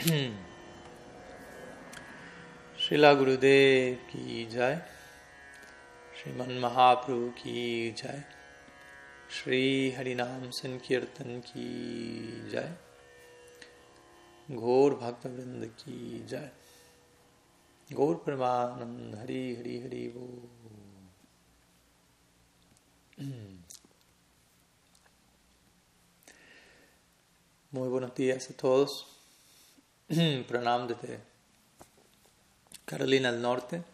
Srila Gurudev ki jai, Sriman Mahaprabhu ki jai, Shri Harinam Sankirtan ki jai, Gaur Bhakta Vrinda ki jai, Gaur Pramanand Hari Hari Hari Bo. Muy buenos días a todos. Pranam desde Carolina del Norte.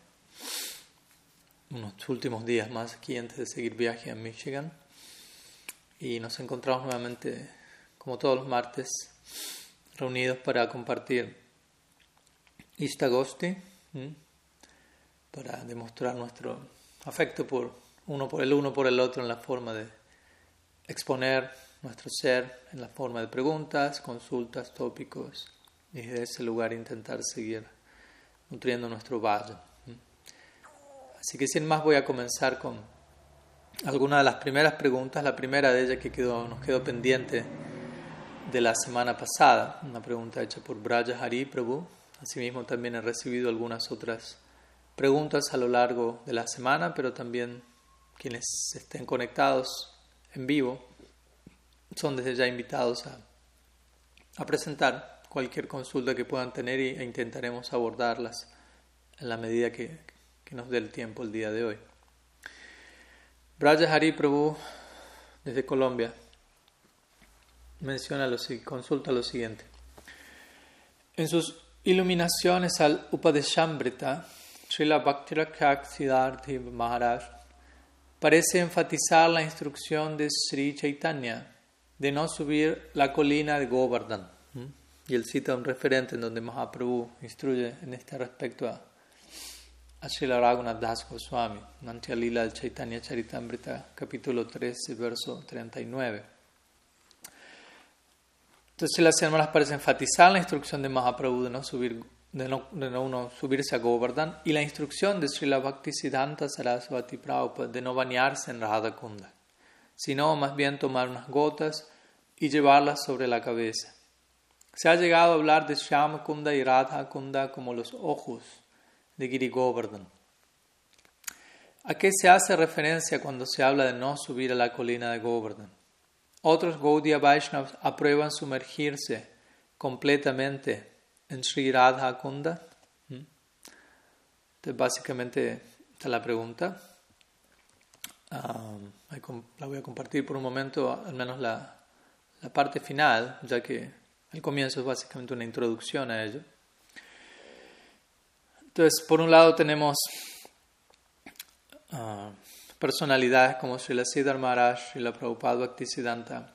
Unos últimos días más aquí antes de seguir viaje a Michigan. Y nos encontramos nuevamente, como todos los martes, reunidos para compartir Istagosti, para demostrar nuestro afecto por uno por el uno por el otro en la forma de exponer nuestro ser en la forma de preguntas, consultas, tópicos y desde ese lugar intentar seguir nutriendo nuestro valle. Así que sin más voy a comenzar con algunas de las primeras preguntas. La primera de ellas que quedó, nos quedó pendiente de la semana pasada, una pregunta hecha por Braja Hari Prabhu. Asimismo también he recibido algunas otras preguntas a lo largo de la semana, pero también quienes estén conectados en vivo son desde ya invitados a, a presentar cualquier consulta que puedan tener e intentaremos abordarlas en la medida que, nos dé el tiempo el día de hoy. Braja Hari Prabhu desde Colombia menciona lo, consulta lo siguiente. En sus iluminaciones al Upadeshambrita, Srila Bhaktirakyak Siddharthi Maharaj parece enfatizar la instrucción de Sri Chaitanya de no subir la colina de Govardhan. Y él cita un referente en donde Mahaprabhu instruye en este respecto a, Srila Raghunath Das Goswami, Nantya Lila del Chaitanya Charitamrita, capítulo 13, verso 39. Entonces las hermanas parece enfatizar la instrucción de Mahaprabhu de no, subir, de no, de no uno subirse a Govardhan y la instrucción de Srila Bhakti Siddhanta Saraswati Prabhupada de no bañarse en Radha Kunda sino más bien tomar unas gotas y llevarlas sobre la cabeza. Se ha llegado a hablar de Shyama Kunda y Radha Kunda como los ojos de Giri Govardhan. ¿A qué se hace referencia cuando se habla de no subir a la colina de Govardhan? Otros Gaudiya Vaishnavas aprueban sumergirse completamente en Sri Radha Kunda. ¿Mm? Entonces, básicamente, esta es la pregunta. La voy a compartir por un momento, al menos la, parte final, ya que el comienzo es básicamente una introducción a ello. Entonces, por un lado tenemos uh, personalidades como Srila Siddhar Maharaj y la Prabhupada Bhaktisiddhanta,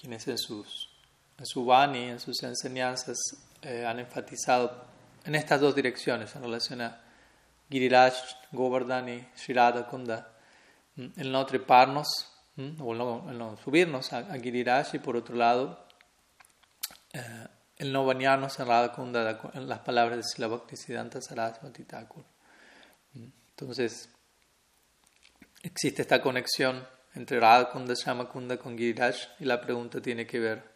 quienes en, sus, en su Vani, en sus enseñanzas, eh, han enfatizado en estas dos direcciones en relación a Giriraj, Govardhan y Shirada Kunda el no treparnos o el no, subirnos a, a, Giriraj y por otro lado eh, el no bañarnos en Radha Kunda en las palabras de Sila Bhaktisiddhanta Saraswati Thakur. Entonces existe esta conexión entre Radha Kunda, Kunda con Giriraj y la pregunta tiene que ver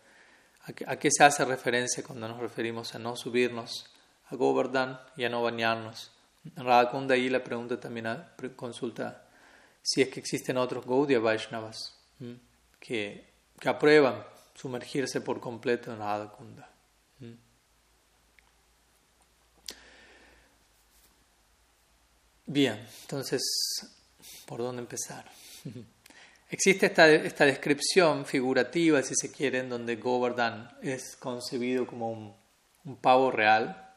a qué, se hace referencia cuando nos referimos a no subirnos a Govardhan y a no bañarnos. En Radha Kunda y la pregunta también consulta si es que existen otros Gaudiya Vaishnavas que, que, aprueban sumergirse por completo en Radha Kunda. Bien, entonces, ¿por dónde empezar? Existe esta, esta, descripción figurativa, si se quiere, en donde Govardhan es concebido como un, un pavo real.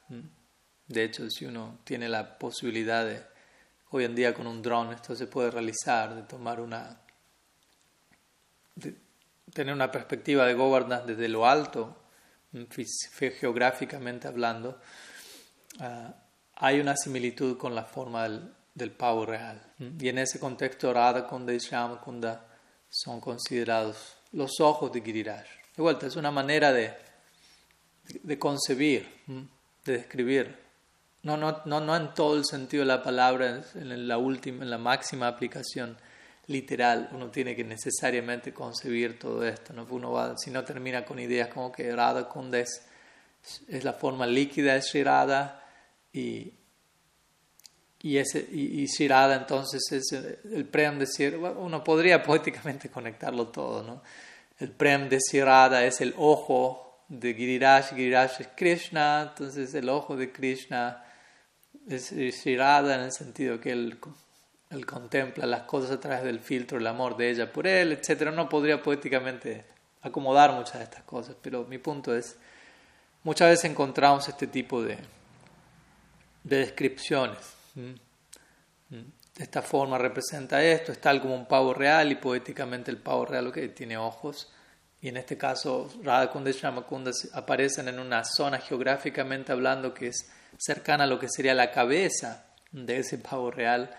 De hecho, si uno tiene la posibilidad de Hoy en día con un dron esto se puede realizar, de tomar una, tener una perspectiva de governance desde lo alto, geográficamente hablando. Ah, hay una similitud con la forma del, del pavo real. Y en ese contexto Radha Kunda y Shyama Kunda son considerados los ojos de Giriraj. De vuelta, es una manera de, de concebir, de describir no, no, no, no en todo el sentido de la palabra, en la última, en la máxima aplicación literal. Uno tiene que necesariamente concebir todo esto. ¿no? Uno va, si no termina con ideas como que Radha Kunda es es la forma líquida de Sri Radha y, y, ese, y, y entonces es el, Prem de Sri Uno podría poéticamente conectarlo todo, ¿no? El Prem de Sri Radha es el ojo de Giriraj, Giriraj es Krishna, entonces el ojo de Krishna es Sri Radha en el sentido que él, él contempla las cosas a través del filtro, el amor de ella por él, etc. No podría poéticamente acomodar muchas de estas cosas, pero mi punto es, muchas veces encontramos este tipo de, de descripciones. De esta forma representa esto, es tal como un pavo real y poéticamente el pavo real que tiene ojos. Y en este caso, Radhakunda y Shamakunda aparecen en una zona geográficamente hablando que es cercana a lo que sería la cabeza de ese pavo real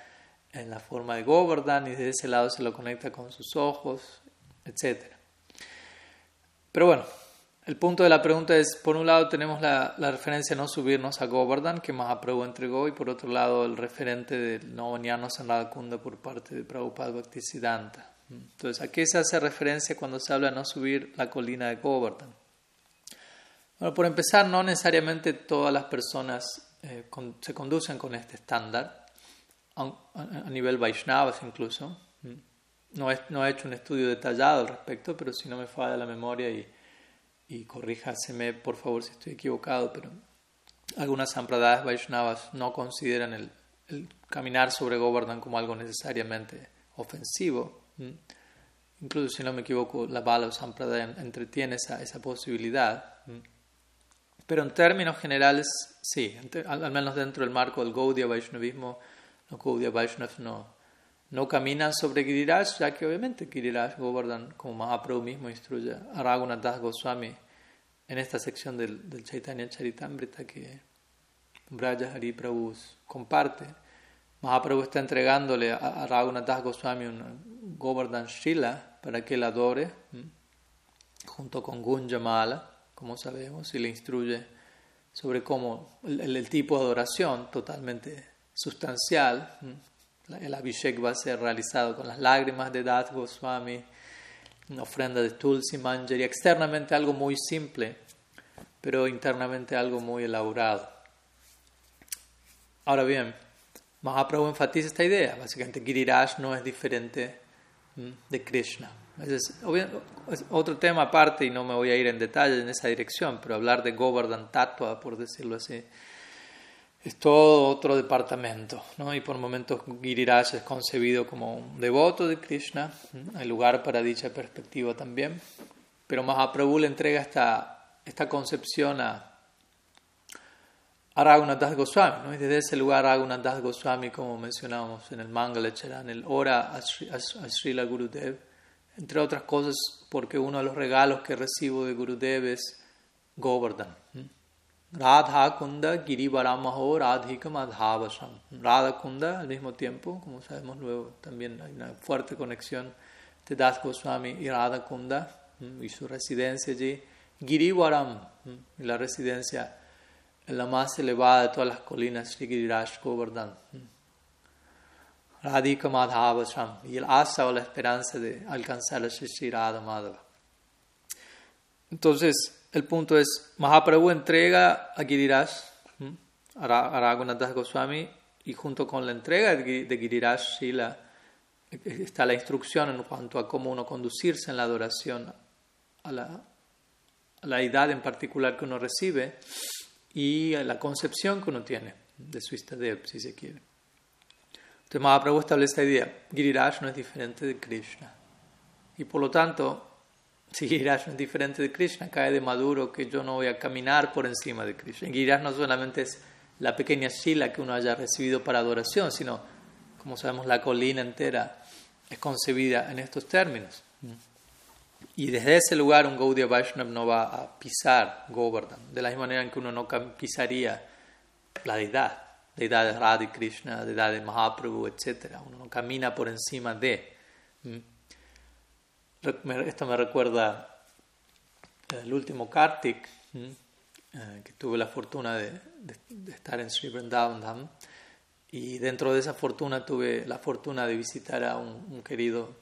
en la forma de Govardhan y de ese lado se lo conecta con sus ojos, etc. Pero bueno, el punto de la pregunta es, por un lado tenemos la, referencia a no subirnos a Govardhan, que Mahaprabhu entregó, y por otro lado el referente de no bañarnos en Radhakunda por parte de Prabhupada Bhaktisiddhanta. Entonces, ¿a qué se hace referencia cuando se habla de no subir la colina de Govardhan? Bueno, por empezar, no necesariamente todas las personas eh, se conducen con este estándar, a, nivel Vaishnavas incluso. No he, no he hecho un estudio detallado al respecto, pero si no me falla la memoria y y corríjaseme por favor si estoy equivocado, pero algunas sampradayas Vaishnavas no consideran el, caminar sobre Govardhan como algo necesariamente ofensivo. Incluso si no me equivoco, la Bala Sampradaya entretiene esa, esa posibilidad. Pero en términos generales, sí, al, menos dentro del marco del Gaudiya Vaishnavismo, los Gaudiya Vaishnavas no, no caminan sobre Giriraj, ya que obviamente Giriraj Govardhan, como Mahaprabhu mismo instruye a Raghunath Goswami en esta sección del, del Chaitanya Charitamrita que Braja Hari Prabhu comparte. Mahaprabhu está entregándole a, a Raghunath Goswami un Govardhan Shila para que él adore, junto con Gunjamala, como sabemos, y le instruye sobre cómo el tipo de adoración totalmente sustancial el Abhishek va a ser realizado con las lágrimas de Dat Goswami, una ofrenda de Tulsi Manjari, externamente algo muy simple, pero internamente algo muy elaborado. Ahora bien, Mahaprabhu enfatiza esta idea. Básicamente, Giriraj no es diferente de Krishna. Es, es, otro tema aparte y no me voy a ir en detalle en esa dirección, pero hablar de Govardhan Tattva, por decirlo así, es todo otro departamento, ¿no? Y por momentos Giriraj es concebido como un devoto de Krishna, hay lugar para dicha perspectiva también, pero Mahaprabhu le entrega esta, esta concepción a, a Raghunath Goswami, ¿no? Y desde ese lugar Raghunath Goswami, como mencionábamos en el Mangalacharan, el ora a, Srila Gurudev, entre otras cosas porque uno de los regalos que recibo de Gurudev es Govardhan. Kunda Girivaramaho Radhika Madhavasam. Radha Kunda, al mismo tiempo, como sabemos luego, también hay una fuerte conexión de Das Goswami y Radha Kunda y su residencia allí. Girivaram, y la residencia en la más elevada de todas las colinas, Sri Giriraj Govardhan. Radhika Madhavasam y el asa o la esperanza de alcanzar a Sri Radha Madhava. Entonces, el punto es, Mahaprabhu entrega a Giriraj, a Raghunath Goswami, y junto con la entrega de Giriraj Shila está la instrucción en cuanto a cómo uno conducirse en la adoración a la, a la deidad en particular que uno recibe y a la concepción que uno tiene de su Istadev, si se quiere. Entonces Mahaprabhu establece esta idea, Giriraj no es diferente de Krishna. Y por lo tanto, si Giriraj es diferente de Krishna, cae de maduro que yo no voy a caminar por encima de Krishna. Giriraj no solamente es la pequeña shila que uno haya recibido para adoración, sino, como sabemos, la colina entera es concebida en estos términos. Y desde ese lugar un Gaudiya Vaishnava no va a pisar Govardhan, de la misma manera en que uno no pisaría la deidad, deidad de Radha Krishna, deidad de Mahaprabhu, etc. Uno no camina por encima de. Esto me recuerda el último Kartik, eh, que tuve la fortuna de, estar en Sri Vrindavan y dentro de esa fortuna tuve la fortuna de visitar a un, querido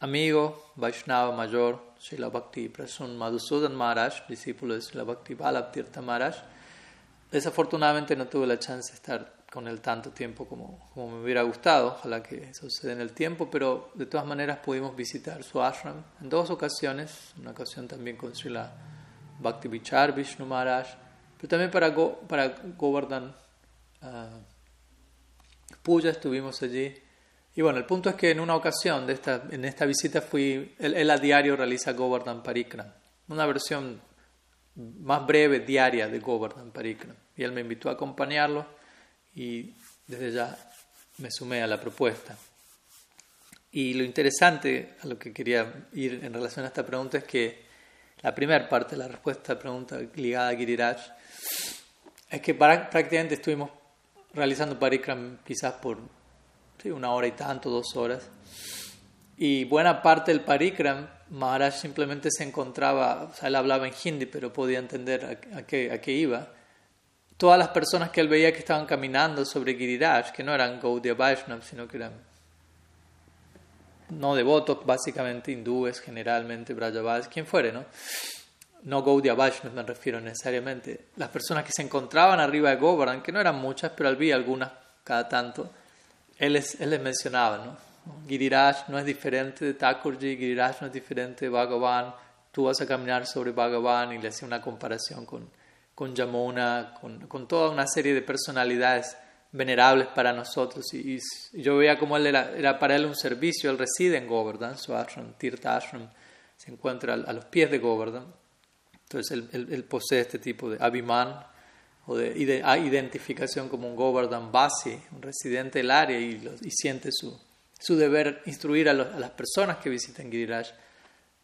amigo Vaishnava mayor, Srila Bhakti Prasun Madhusudan Maharaj, discípulo de Srila Bhakti Balabtirtha Maharaj. Desafortunadamente no tuve la chance de estar con él tanto tiempo como, como me hubiera gustado, ojalá que suceda en el tiempo, pero de todas maneras pudimos visitar su ashram en dos ocasiones, una ocasión también con Srila Bhakti Vichar Vishnu Maharaj, pero también para, Go, para Govardhan uh, Puya estuvimos allí. Y bueno, el punto es que en una ocasión de esta, en esta visita fui, él, a diario realiza Govardhan Parikram, una versión más breve diaria de Govardhan Parikram. Y él me invitó a acompañarlo y desde ya me sumé a la propuesta. Y lo interesante a lo que quería ir en relación a esta pregunta es que la primera parte de la respuesta a la pregunta ligada a Giriraj es que prácticamente estuvimos realizando parikram quizás por una hora y tanto, dos horas. Y buena parte del parikram, Maharaj simplemente se encontraba, o sea, él hablaba en hindi, pero podía entender a, qué, a qué iba todas las personas que él veía que estaban caminando sobre Giriraj, que no eran Gaudiya Vaishnav, sino que eran no devotos, básicamente hindúes, generalmente Brajavas, quien fuere, ¿no? No Gaudiya Vaishnav me refiero necesariamente. Las personas que se encontraban arriba de Govardhan, que no eran muchas, pero vi algunas cada tanto, él les, él les mencionaba, ¿no? Giriraj no es diferente de Thakurji, Giriraj no es diferente de Bhagavan, tú vas a caminar sobre Bhagavan y le hacía una comparación con con Yamuna, con, con, toda una serie de personalidades venerables para nosotros. Y, yo veía como él era, era, para él un servicio, él reside en Govardhan, su ashram, Tirtha se encuentra a, los pies de Govardhan. Entonces él, él, posee este tipo de abhiman o de, de identificación como un Govardhan Basi, un residente del área y, y siente su, su deber instruir a, a, las personas que visiten Giriraj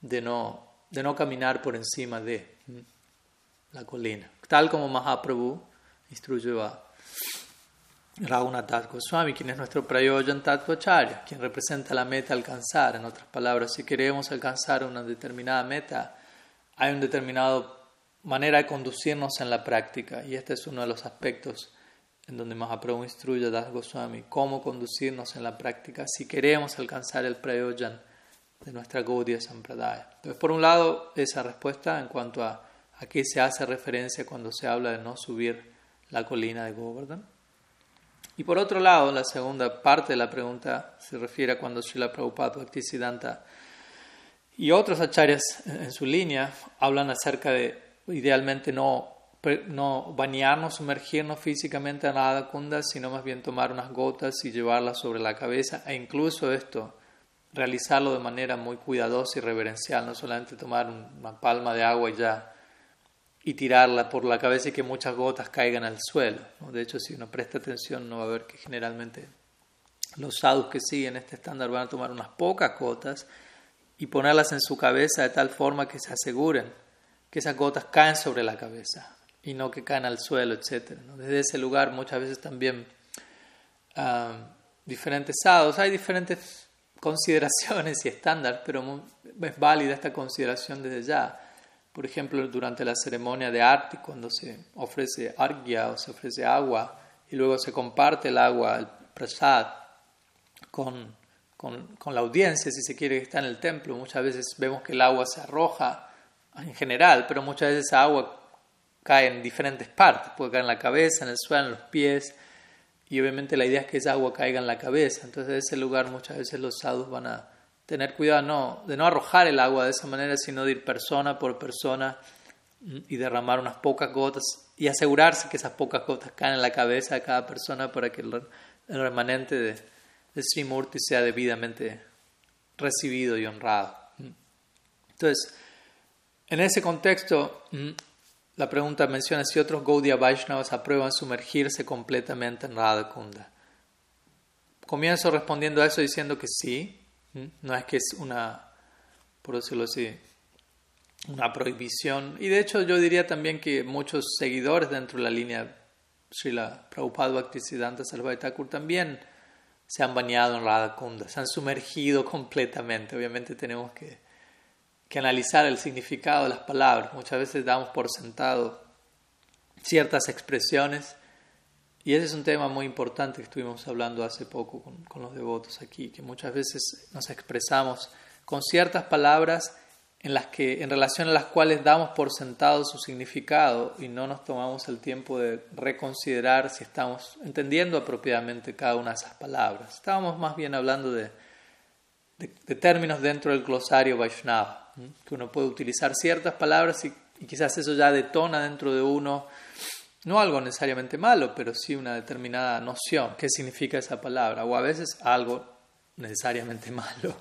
de no, de no caminar por encima de la colina tal como Mahaprabhu instruyó a Raghunath Goswami, quien es nuestro Prayojan Tattvacharya, quien representa la meta a alcanzar. En otras palabras, si queremos alcanzar una determinada meta, hay una determinada manera de conducirnos en la práctica, y este es uno de los aspectos en donde Mahaprabhu instruye a Das Goswami, cómo conducirnos en la práctica si queremos alcanzar el Prayojan de nuestra Gaudiya Sampradaya. Entonces, por un lado, esa respuesta en cuanto a ¿A qué se hace referencia cuando se habla de no subir la colina de Govardhan? Y por otro lado, la segunda parte de la pregunta se refiere a cuando Srila Prabhupada Bhaktisiddhanta y otros acharyas en su línea hablan acerca de idealmente no, no bañarnos, sumergirnos físicamente en la Kunda, sino más bien tomar unas gotas y llevarlas sobre la cabeza e incluso esto realizarlo de manera muy cuidadosa y reverencial, no solamente tomar una palma de agua y ya y tirarla por la cabeza y que muchas gotas caigan al suelo. De hecho, si uno presta atención, no va a ver que generalmente los sadhus que siguen este estándar van a tomar unas pocas gotas y ponerlas en su cabeza de tal forma que se aseguren que esas gotas caen sobre la cabeza y no que caen al suelo, etc. Desde ese lugar muchas veces también uh, diferentes sadhus, hay diferentes consideraciones y estándares, pero es válida esta consideración desde ya por ejemplo, durante la ceremonia de arte, cuando se ofrece argya o se ofrece agua y luego se comparte el agua, el prasad, con, con, con, la audiencia, si se quiere, que está en el templo, muchas veces vemos que el agua se arroja en general, pero muchas veces esa agua cae en diferentes partes, puede caer en la cabeza, en el suelo, en los pies, y obviamente la idea es que esa agua caiga en la cabeza, entonces en ese lugar muchas veces los sadhus van a tener cuidado no, de no arrojar el agua de esa manera, sino de ir persona por persona y derramar unas pocas gotas y asegurarse que esas pocas gotas caen en la cabeza de cada persona para que el, remanente de, de Srimurti sea debidamente recibido y honrado. Entonces, en ese contexto, la pregunta menciona si otros Gaudiya Vaishnavas aprueban sumergirse completamente en Radha Kunda. Comienzo respondiendo a eso diciendo que sí. No es que es una, por decirlo así, una prohibición. Y de hecho yo diría también que muchos seguidores dentro de la línea Srila Prabhupada Bhaktisiddhanta Sarvai Thakur también se han bañado en Radha Kunda, se han sumergido completamente. Obviamente tenemos que, que analizar el significado de las palabras. Muchas veces damos por sentado ciertas expresiones y ese es un tema muy importante que estuvimos hablando hace poco con, los devotos aquí, que muchas veces nos expresamos con ciertas palabras en las que en relación a las cuales damos por sentado su significado y no nos tomamos el tiempo de reconsiderar si estamos entendiendo apropiadamente cada una de esas palabras. Estábamos más bien hablando de, de, términos dentro del glosario Vaishnava, que uno puede utilizar ciertas palabras y, y, quizás eso ya detona dentro de uno no algo necesariamente malo, pero sí una determinada noción, qué significa esa palabra, o a veces algo necesariamente malo.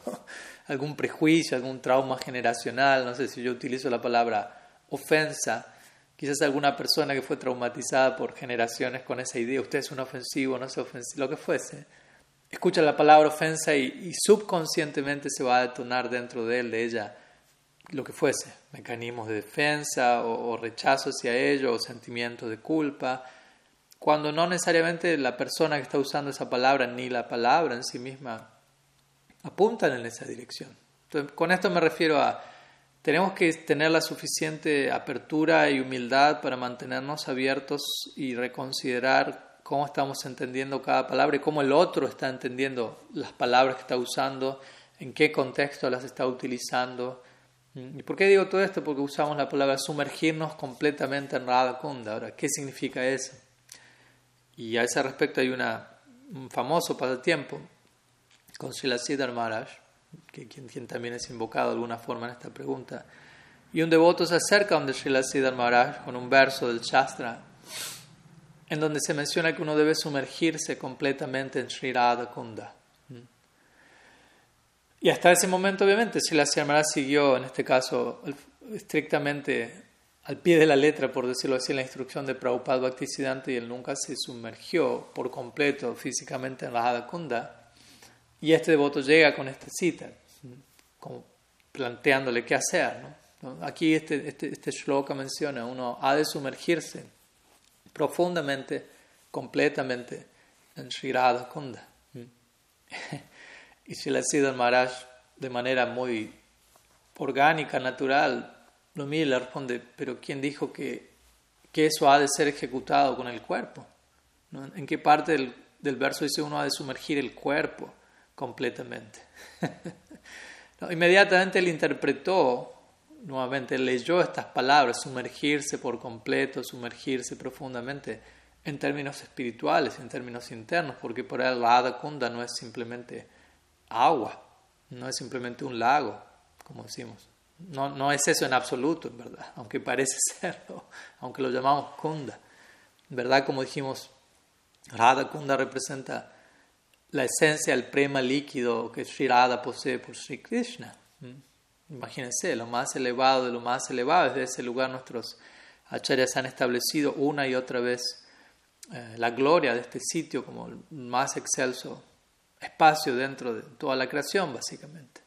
Algún prejuicio, algún trauma generacional, no sé si yo utilizo la palabra ofensa, quizás alguna persona que fue traumatizada por generaciones con esa idea, usted es un ofensivo, no es ofensivo, lo que fuese, escucha la palabra ofensa y, subconscientemente se va a detonar dentro de él, de ella, lo que fuese, mecanismos de defensa o, o rechazo hacia ello o sentimientos de culpa, cuando no necesariamente la persona que está usando esa palabra ni la palabra en sí misma apuntan en esa dirección. Con esto me refiero a, tenemos que tener la suficiente apertura y humildad para mantenernos abiertos y reconsiderar cómo estamos entendiendo cada palabra y cómo el otro está entendiendo las palabras que está usando, en qué contexto las está utilizando. ¿Y por qué digo todo esto? Porque usamos la palabra sumergirnos completamente en Radha Kunda. Ahora, ¿qué significa eso? Y a ese respecto hay una, un famoso pasatiempo con Srila Siddhar Maharaj, que, quien, también es invocado de alguna forma en esta pregunta. Y un devoto se acerca donde Srila Siddhar Maharaj con un verso del Shastra, en donde se menciona que uno debe sumergirse completamente en Sri Radha Kunda. Y hasta ese momento, obviamente, Srila Siddhar Maharaj siguió, en este caso, estrictamente al pie de la letra, por decirlo así, la instrucción de Prabhupada Bhaktisiddhanta y él nunca se sumergió por completo físicamente en la Radha Kunda. Y este devoto llega con esta cita, como planteándole qué hacer. ¿no? Aquí este, este, este shloka menciona, uno ha de sumergirse profundamente, completamente en Sri Radha Kunda. Y Srila Siddhar Maharaj, de manera muy orgánica, natural, lo mira y le responde, pero ¿quién dijo que, que eso ha de ser ejecutado con el cuerpo? ¿En qué parte del, del verso dice uno ha de sumergir el cuerpo? completamente. inmediatamente él interpretó, nuevamente leyó estas palabras, sumergirse por completo, sumergirse profundamente, en términos espirituales, en términos internos, porque por ahí la Adha Kunda no es simplemente agua, no es simplemente un lago, como decimos. No, no es eso en absoluto, en verdad, aunque parece serlo, aunque lo llamamos Kunda. Verdad, como dijimos, Radha Kunda representa la esencia del prema líquido que Sri Radha posee por Sri Krishna. ¿Mm? Imagínense, lo más elevado de lo más elevado, desde ese lugar nuestros acharyas han establecido una y otra vez eh, la gloria de este sitio como el más excelso espacio dentro de toda la creación, básicamente.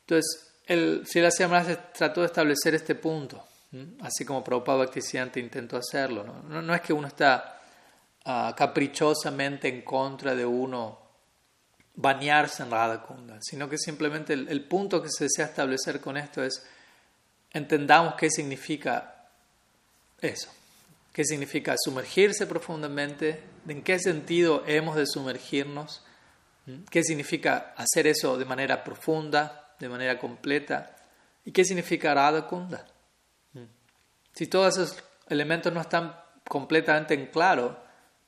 Entonces, el Sri se trató de establecer este punto, así como Prabhupada Bhaktisiddhanta intentó hacerlo. ¿no? No, es que uno está ah, caprichosamente en contra de uno bañarse en Radha Kunda, sino que simplemente el, punto que se desea establecer con esto es entendamos qué significa eso, qué significa sumergirse profundamente, en qué sentido hemos de sumergirnos, qué significa hacer eso de manera profunda, de manera completa, y qué significa Radha Kunda. Si todos esos elementos no están completamente en claro,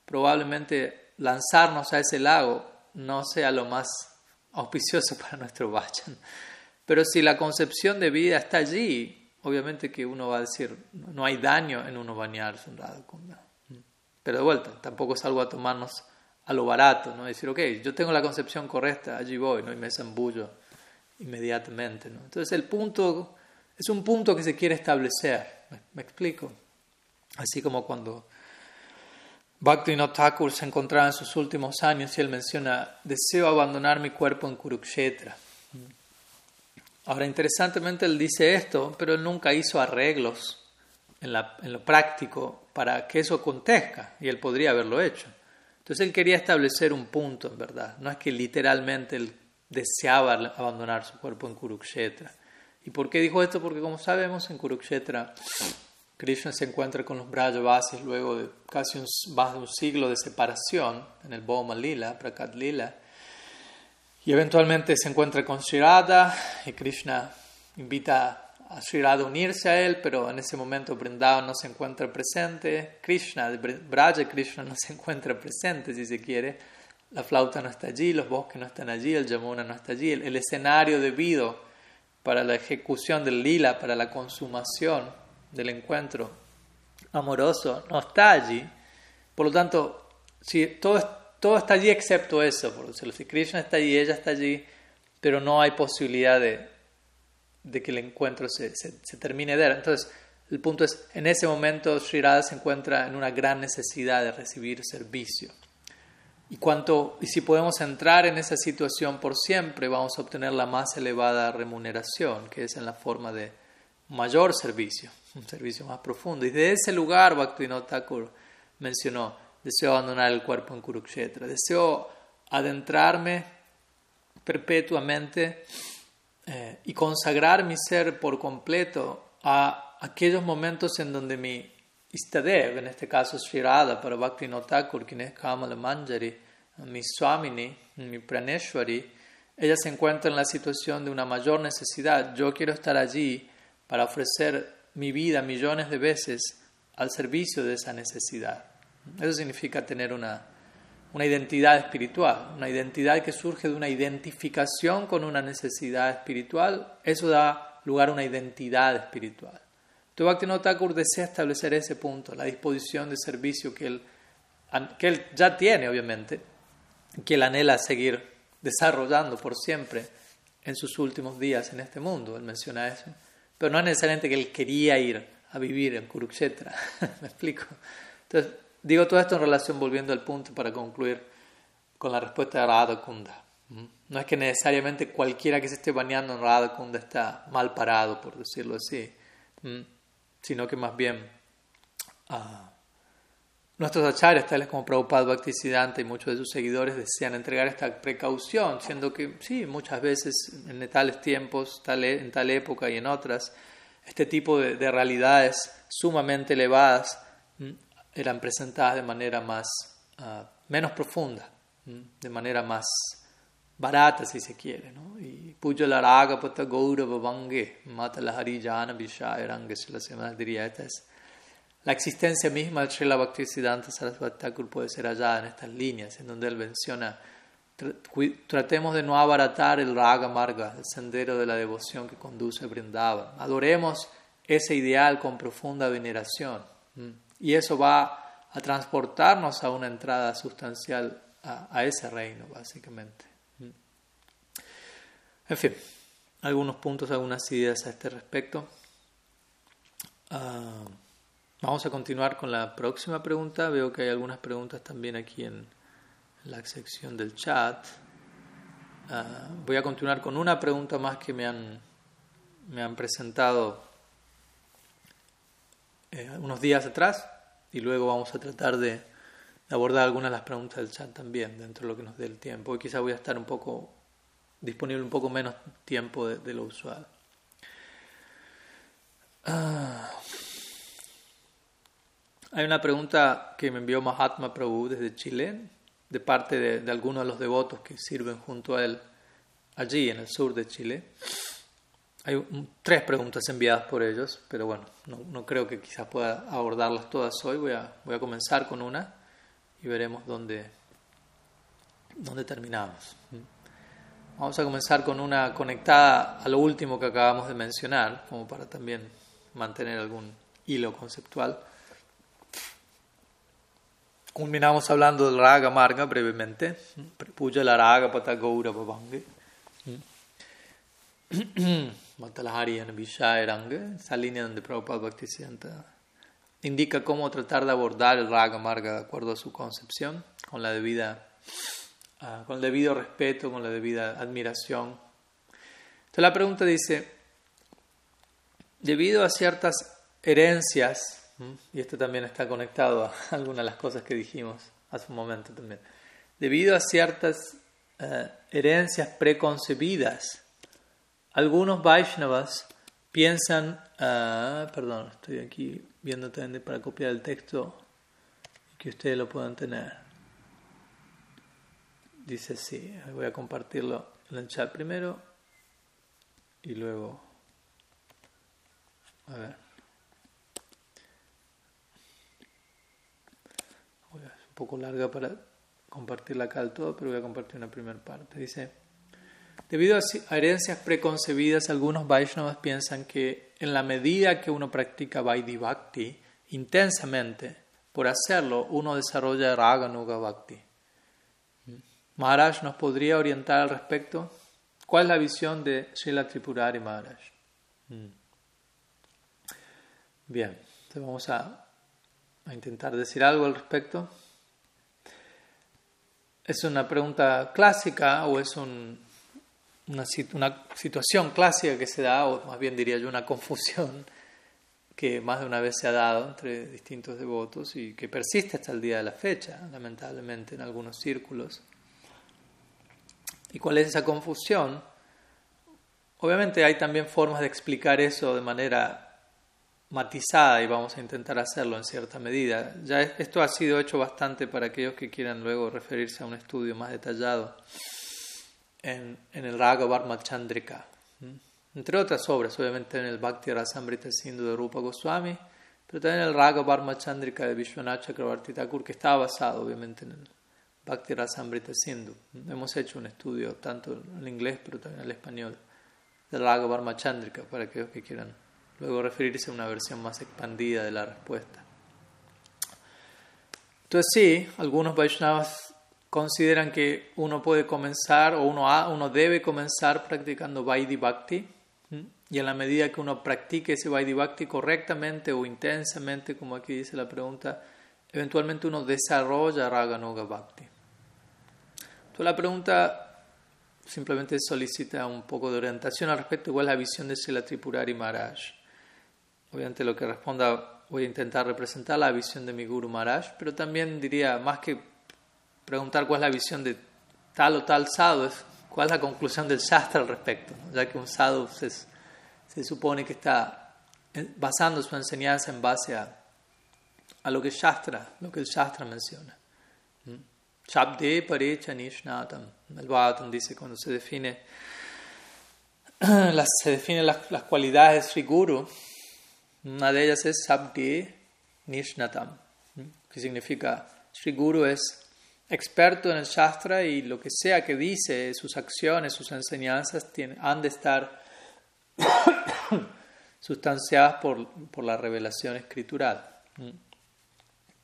probablemente lanzarnos a ese lago no sea lo más auspicioso para nuestro vayan. Pero si la concepción de vida está allí, obviamente que uno va a decir, no hay daño en uno bañarse en Radha Kunda. Pero de vuelta, tampoco es algo a tomarnos a lo barato, ¿no? Decir, ok, yo tengo la concepción correcta, allí voy, ¿no? Y me zambullo inmediatamente, ¿no? Entonces el punto, es un punto que se quiere establecer, me explico? Así como cuando Bhaktivinoda Thakur se encontraba en sus últimos años y él menciona, deseo abandonar mi cuerpo en Kurukshetra. Ahora, interesantemente, él dice esto, pero él nunca hizo arreglos en, lo práctico para que eso acontezca, y él podría haberlo hecho. Entonces él quería establecer un punto, en verdad. No es que literalmente él deseaba abandonar su cuerpo en Kurukshetra. ¿Y por qué dijo esto? Porque como sabemos, en Kurukshetra Krishna se encuentra con los Brajavasis luego de casi un, más de un siglo de separación en el Bhoma Lila, Prakat Lila. Y eventualmente se encuentra con Sri Radha y Krishna invita a Sri Radha unirse a él, pero en ese momento Vrindavan no se encuentra presente, Krishna, Braja Krishna no se encuentra presente si se quiere, la flauta no está allí, los bosques no están allí, el Yamuna no está allí, el, escenario debido para la ejecución del lila, para la consumación del encuentro amoroso, no está allí. Por lo tanto, si todo, todo está allí excepto eso, por si Krishna está allí, ella está allí, pero no hay posibilidad de, de que el encuentro se, se, termine de él. Entonces, el punto es, en ese momento Sri Radha se encuentra en una gran necesidad de recibir servicio. Y, cuanto, y si podemos entrar en esa situación por siempre, vamos a obtener la más elevada remuneración, que es en la forma de mayor servicio, un servicio más profundo. Y de ese lugar, Bhaktivinoda Thakur mencionó, deseo abandonar el cuerpo en Kurukshetra, deseo adentrarme perpetuamente eh, y consagrar mi ser por completo a aquellos momentos en donde mi Istadev, en este caso Sri Radha, para Bhakti Notakur, quien es Kamala Manjari, mi Swamini, mi Praneshwari, ella se encuentra en la situación de una mayor necesidad. Yo quiero estar allí para ofrecer mi vida millones de veces al servicio de esa necesidad. Eso significa tener una, una identidad espiritual, una identidad que surge de una identificación con una necesidad espiritual, eso da lugar a una identidad espiritual. Bhaktivinoda Thakur desea establecer ese punto, la disposición de servicio que él, que él ya tiene, obviamente, que él anhela seguir desarrollando por siempre en sus últimos días en este mundo. Él menciona eso. Pero no es necesariamente que él quería ir a vivir en Kurukshetra. ¿Me explico? Entonces, Digo todo esto en relación, volviendo al punto para concluir con la respuesta de Radha Kunda. No es que necesariamente cualquiera que se esté bañando en Radha Kunda está mal parado, por decirlo así, sino que más bien uh, nuestros acharyas, tales como Prabhupada Bhaktisiddhanta y muchos de sus seguidores, desean entregar esta precaución, siendo que sí, muchas veces en tales tiempos, e, en tal época y en otras, este tipo de realidades sumamente elevadas eran presentadas de manera más, uh, menos profunda, de manera más barata, si se quiere. ¿no? Y Puja la raga pata gaurava vange, mata la harijana vishaya ranga, se la diría, esta es la existencia misma del Srila Bhaktisiddhanta Sarasvati Thakur puede ser hallada en estas líneas, en donde él menciona tratemos de no abaratar el raga marga, el sendero de la devoción que conduce a Vrindavan. Adoremos ese ideal con profunda veneración. Y eso va a transportarnos a una entrada sustancial a, ese reino, básicamente. Mm. En fin, algunos puntos, algunas ideas a este respecto. Ah, vamos a continuar con la próxima pregunta. Veo que hay algunas preguntas también aquí en la sección del chat. Ah, voy a continuar con una pregunta más que me han, me han presentado eh, unos días atrás y luego vamos a tratar de abordar algunas de las preguntas del chat también dentro de lo que nos dé el tiempo. Hoy quizá voy a estar un poco disponible un poco menos tiempo de, lo usual. Ah. Hay una pregunta que me envió Mahatma Prabhu desde Chile, de parte de, de algunos de los devotos que sirven junto a él allí en el sur de Chile. Hay tres preguntas enviadas por ellos, pero bueno, no, creo que quizás pueda abordarlas todas hoy. Voy a, voy a comenzar con una y veremos dónde, dónde terminamos. Vamos a comenzar con una conectada a lo último que acabamos de mencionar, como para también mantener algún hilo conceptual. Culminamos hablando del raga marga brevemente. Puja la raga pata gaura Matalahari en Ranga, esa línea donde Prabhupada Bhaktisiddhanta indica cómo tratar de abordar el Raga Marga de acuerdo a su concepción, con la debida, uh, con el debido respeto, con la debida admiración. Entonces la pregunta dice, debido a ciertas herencias, y esto también está conectado a algunas de las cosas que dijimos hace un momento también, debido a ciertas uh, herencias preconcebidas, algunos Vaishnavas piensan, ah, perdón, estoy aquí viendo también para copiar el texto y que ustedes lo puedan tener. Dice así, voy a compartirlo en el chat primero y luego. A ver. Es un poco larga para compartirla acá al todo, pero voy a compartir una primera parte. Dice. Debido a herencias preconcebidas, algunos Vaishnavas piensan que en la medida que uno practica Vaidhi Bhakti intensamente, por hacerlo uno desarrolla Raga Nuga Bhakti. Maharaj nos podría orientar al respecto. ¿Cuál es la visión de Srila Tripurari Maharaj? Mm. Bien, vamos a intentar decir algo al respecto. ¿Es una pregunta clásica o es un, una, una, situación clásica que se da, o más bien diría yo una confusión que más de una vez se ha dado entre distintos devotos y que persiste hasta el día de la fecha, lamentablemente, en algunos círculos. ¿Y cuál es esa confusión? Obviamente hay también formas de explicar eso de manera matizada y vamos a intentar hacerlo en cierta medida. Ya esto ha sido hecho bastante para aquellos que quieran luego referirse a un estudio más detallado en, en el Raga Varma Chandrika. Entre otras obras, obviamente en el Bhakti Rasamrita Sindhu de Rupa Goswami, pero también en el Raga Varma Chandrika de Vishwanath Chakravarti Thakur, que está basado obviamente en el Bhakti Rasamrita Sindhu. Hemos hecho un estudio tanto en inglés, pero también en el español, del Raga Varma Chandrika, para aquellos que quieran luego referirse a una versión más expandida de la respuesta. Entonces sí, algunos Vaishnavas consideran que uno puede comenzar o uno, uno debe comenzar practicando Vaidhi Bhakti y en la medida que uno practique ese Vaidhi Bhakti correctamente o intensamente, como aquí dice la pregunta, eventualmente uno desarrolla Raga Nuga Bhakti. Entonces la pregunta simplemente solicita un poco de orientación al respecto, igual la visión de Sela Tripurari Maharaj. Obviamente lo que responda voy a intentar representar la visión de mi Guru Maharaj, pero también diría, más que preguntar cuál es la visión de tal o tal sadhu, es cuál es la conclusión del Shastra al respecto, ya que un sadhu se, se, supone que está basando su enseñanza en base a, lo que Shastra, lo que el Shastra menciona. Shabde parecha nishnatam. El Bhagavatam dice cuando se define las, se definen las, las, cualidades de Sri Guru, una de ellas es Sabde Nishnatam, que significa Sri Guru es experto en el Shastra y lo que sea que dice, sus acciones, sus enseñanzas, han de estar sustanciadas por, por, la revelación escritural.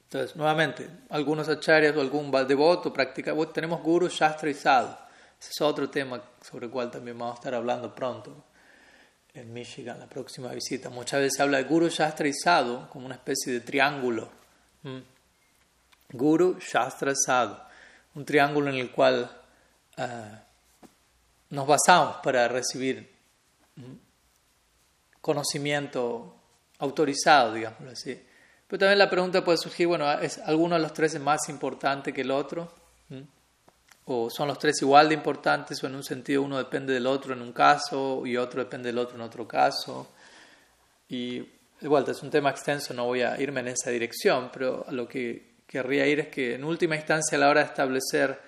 Entonces, nuevamente, algunos acharyas o algún devoto practica, tenemos Guru, Shastra y. Ese es otro tema sobre el cual también vamos a estar hablando pronto en Michigan, la próxima visita. Muchas veces se habla de Guru, Shastra y como una especie de triángulo. Guru, Shastra, Sadhu, un triángulo en el cual uh, nos basamos para recibir conocimiento autorizado, digamos así. Pero también la pregunta puede surgir, bueno, ¿es alguno de los tres más importante que el otro? ¿O son los tres igual de importantes o en un sentido uno depende del otro en un caso y otro depende del otro en otro caso? Y igual es un tema extenso, no voy a irme en esa dirección, pero lo que querría ir es que en última instancia a la hora de establecer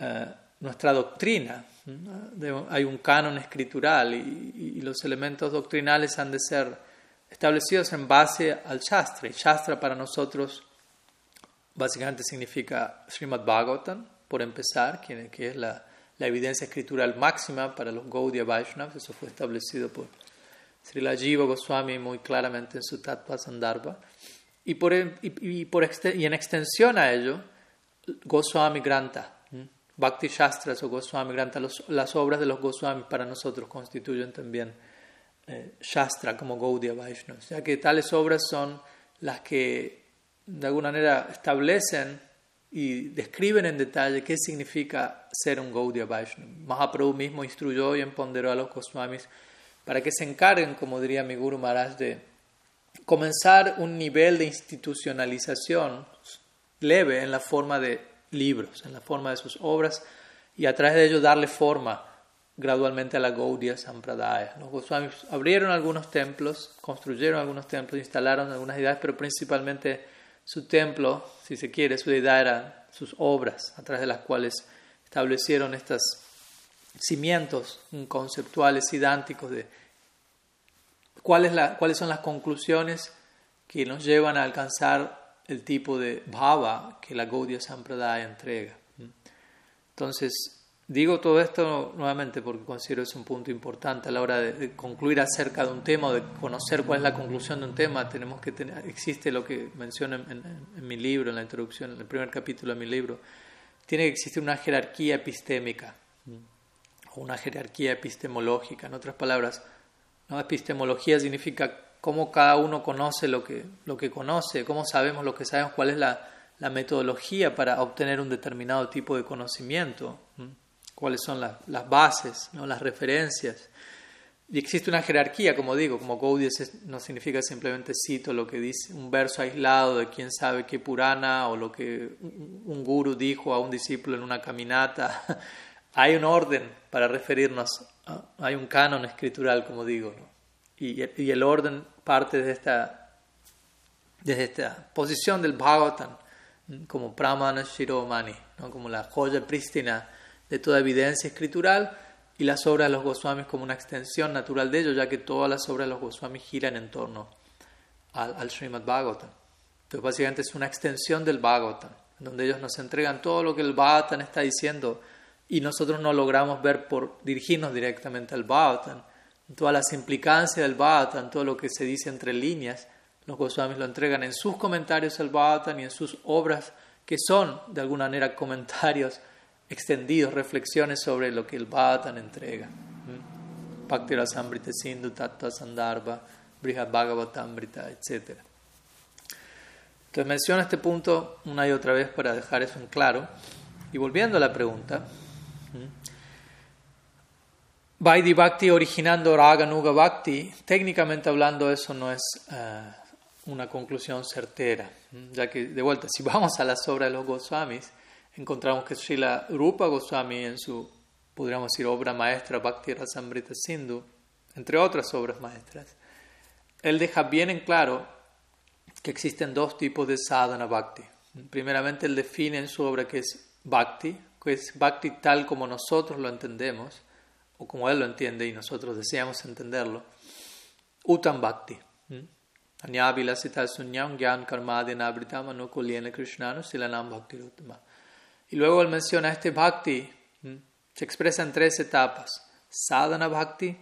eh, nuestra doctrina, hay un canon escritural y, los elementos doctrinales han de ser establecidos en base al Shastra. Y Shastra para nosotros básicamente significa Srimad Bhagavatam, por empezar, que, es la, evidencia escritural máxima para los Gaudiya Vaishnavas, eso fue establecido por Srila Jiva Goswami muy claramente en su Tattva Sandarbha. Y, por, y, por, y en extensión a ello, Goswami Granta, Bhakti Shastras o Goswami Granta, las obras de los Goswami para nosotros constituyen también eh, Shastra como Gaudiya Vaishnavas, ya que tales obras son las que de alguna manera establecen y describen en detalle qué significa ser un Gaudiya Vaishnava. Mahaprabhu mismo instruyó y empoderó a los Goswamis para que se encarguen, como diría mi Guru Maharaj, de comenzar un nivel de institucionalización leve en la forma de libros, en la forma de sus obras y a través de ello darle forma gradualmente a la Gaudiya Sampradaya. Los Goswamis abrieron algunos templos, construyeron algunos templos, instalaron algunas ideas, pero principalmente su templo, si se quiere, su deidad eran sus obras, a través de las cuales establecieron estas cimientos conceptuales idánticos de cuáles son las conclusiones que nos llevan a alcanzar el tipo de bhava que la Gaudiya Sampradaya entrega. Entonces, Digo todo esto nuevamente porque considero es un punto importante a la hora de, concluir acerca de un tema o de conocer cuál es la conclusión de un tema. Tenemos que tener, existe lo que menciono en, mi libro, en la introducción, en el primer capítulo de mi libro. Tiene que existir una jerarquía epistémica o una jerarquía epistemológica. En otras palabras, epistemología significa cómo cada uno conoce lo que, lo que conoce, cómo sabemos lo que sabemos, cuál es la, la metodología para obtener un determinado tipo de conocimiento cuáles son las bases, ¿no? las referencias. Y existe una jerarquía, como digo, como Gaudiya no significa simplemente cito lo que dice un verso aislado de quién sabe qué Purana o lo que un guru dijo a un discípulo en una caminata. hay un orden para referirnos, hay un canon escritural, como digo, y, el orden parte de esta, desde esta posición del Bhagavatam como Pramana Shiromani, ¿no? como la joya prístina de toda evidencia escritural y las obras de los Goswamis como una extensión natural de ello, ya que todas las obras de los Goswamis giran en torno al, al Srimad Bhagavatam. Entonces, básicamente es una extensión del Bhagavatam, donde ellos nos entregan todo lo que el Bhagavatam está diciendo y nosotros no logramos ver por dirigirnos directamente al Bhagavatam. Todas las implicancias del Bhagavatam, todo lo que se dice entre líneas, los Goswamis lo entregan en sus comentarios al Bhagavatam y en sus obras, que son de alguna manera comentarios extendidos, reflexiones sobre lo que el Bhagavatam entrega. Bhakti Rasamrita Sindhu, Tattva Sandarbha, Brihad Bhagavatamrita, etc. Entonces menciono este punto una y otra vez para dejar eso en claro. Y volviendo a la pregunta, Vaidhi Bhakti originando Raga Nuga Bhakti, técnicamente hablando eso no es eh, una conclusión certera, ya que de vuelta, si vamos a las obras de los Goswamis, encontramos que Srila Rupa Goswami en su, podríamos decir, obra maestra Bhakti Rasamrita Sindhu, entre otras obras maestras, él deja bien en claro que existen dos tipos de sadhana bhakti. Primeramente, él define en su obra que es bhakti, que es bhakti tal como nosotros lo entendemos, o como él lo entiende y nosotros deseamos entenderlo, utam bhakti. Anyavilasita sunyam gyan karmadhyana anukulyena krishnanu silanam bhakti y luego él menciona este bhakti, se expresa en tres etapas, sadhana bhakti,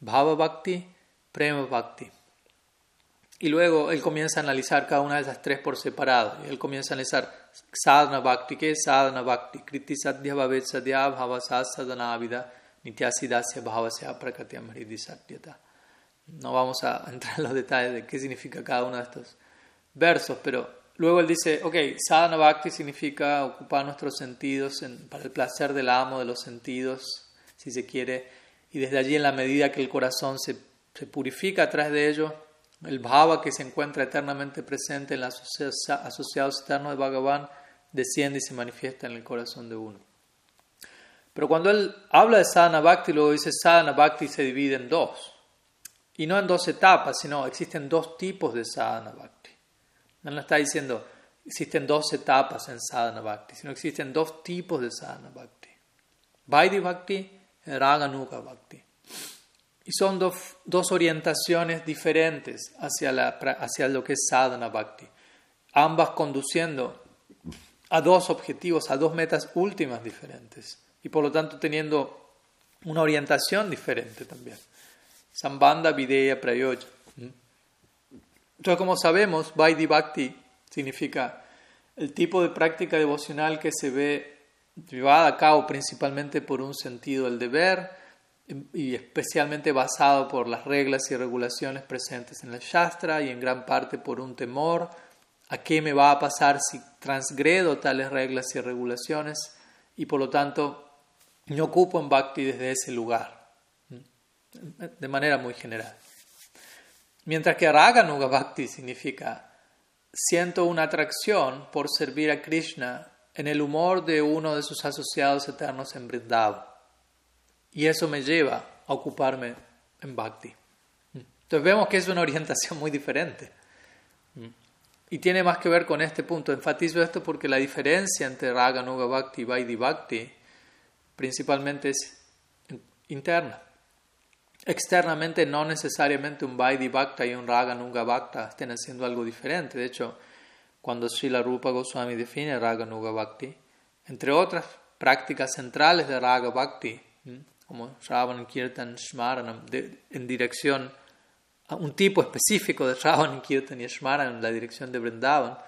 bhava bhakti, prema bhakti. Y luego él comienza a analizar cada una de esas tres por separado. Y él comienza a analizar sadhana bhakti, ¿qué es sadhana bhakti? Kriti sadhya bhavet sadhya bhava sadhana hridi satyata. No vamos a entrar en los detalles de qué significa cada uno de estos versos, pero Luego él dice, ok, sadhana bhakti significa ocupar nuestros sentidos para el placer del amo de los sentidos, si se quiere, y desde allí en la medida que el corazón se, se purifica a través de ello, el bhava que se encuentra eternamente presente en los asociados externos de Bhagavan desciende y se manifiesta en el corazón de uno. Pero cuando él habla de sadhana bhakti, luego dice sadhana bhakti se divide en dos. Y no en dos etapas, sino existen dos tipos de sadhana bhakti. No está diciendo existen dos etapas en sadhana bhakti, sino existen dos tipos de sadhana bhakti. Vaidhi bhakti y raganuga bhakti. Y son dos, dos orientaciones diferentes hacia, la, hacia lo que es sadhana bhakti, ambas conduciendo a dos objetivos, a dos metas últimas diferentes, y por lo tanto teniendo una orientación diferente también. Sambandha Videya Prayoja. Entonces, como sabemos, Vaidhi Bhakti significa el tipo de práctica devocional que se ve llevada a cabo principalmente por un sentido del deber y especialmente basado por las reglas y regulaciones presentes en el Shastra y en gran parte por un temor a qué me va a pasar si transgredo tales reglas y regulaciones y por lo tanto me ocupo en Bhakti desde ese lugar, de manera muy general. Mientras que Raganuga Bhakti significa siento una atracción por servir a Krishna en el humor de uno de sus asociados eternos en Vrindavan. Y eso me lleva a ocuparme en Bhakti. Entonces vemos que es una orientación muy diferente. Y tiene más que ver con este punto. Enfatizo esto porque la diferencia entre Raganuga Bhakti y Vaidhi Bhakti principalmente es interna. Externamente no necesariamente un Vaidhi Bhakta y un Raga Nuga Bhakta estén haciendo algo diferente. De hecho, cuando Srila Rupa Goswami define Raga Nuga Bhakti, entre otras prácticas centrales de Raga Bhakti, como Shravan Kirtan Shmaranam, en dirección a un tipo específico de Shravan Kirtan y Shmaranam la dirección de Vrindavan,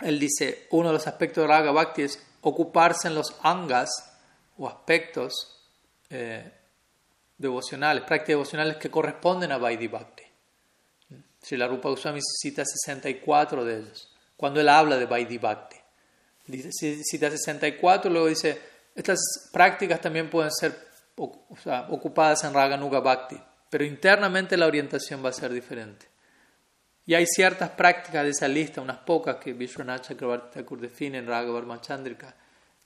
él dice, uno de los aspectos de Raga Bhakti es ocuparse en los angas o aspectos eh, devocionales, prácticas devocionales que corresponden a Vaidhi Bhakti. Si la Rupa Goswami cita 64 de ellos, cuando él habla de Vaidhi Bhakti. Dice, cita 64, luego dice, estas prácticas también pueden ser ocupadas en Raganuga Bhakti, pero internamente la orientación va a ser diferente. Y hay ciertas prácticas de esa lista, unas pocas que Vishwanath Chakrabarti Thakur define en Raga Chandrika,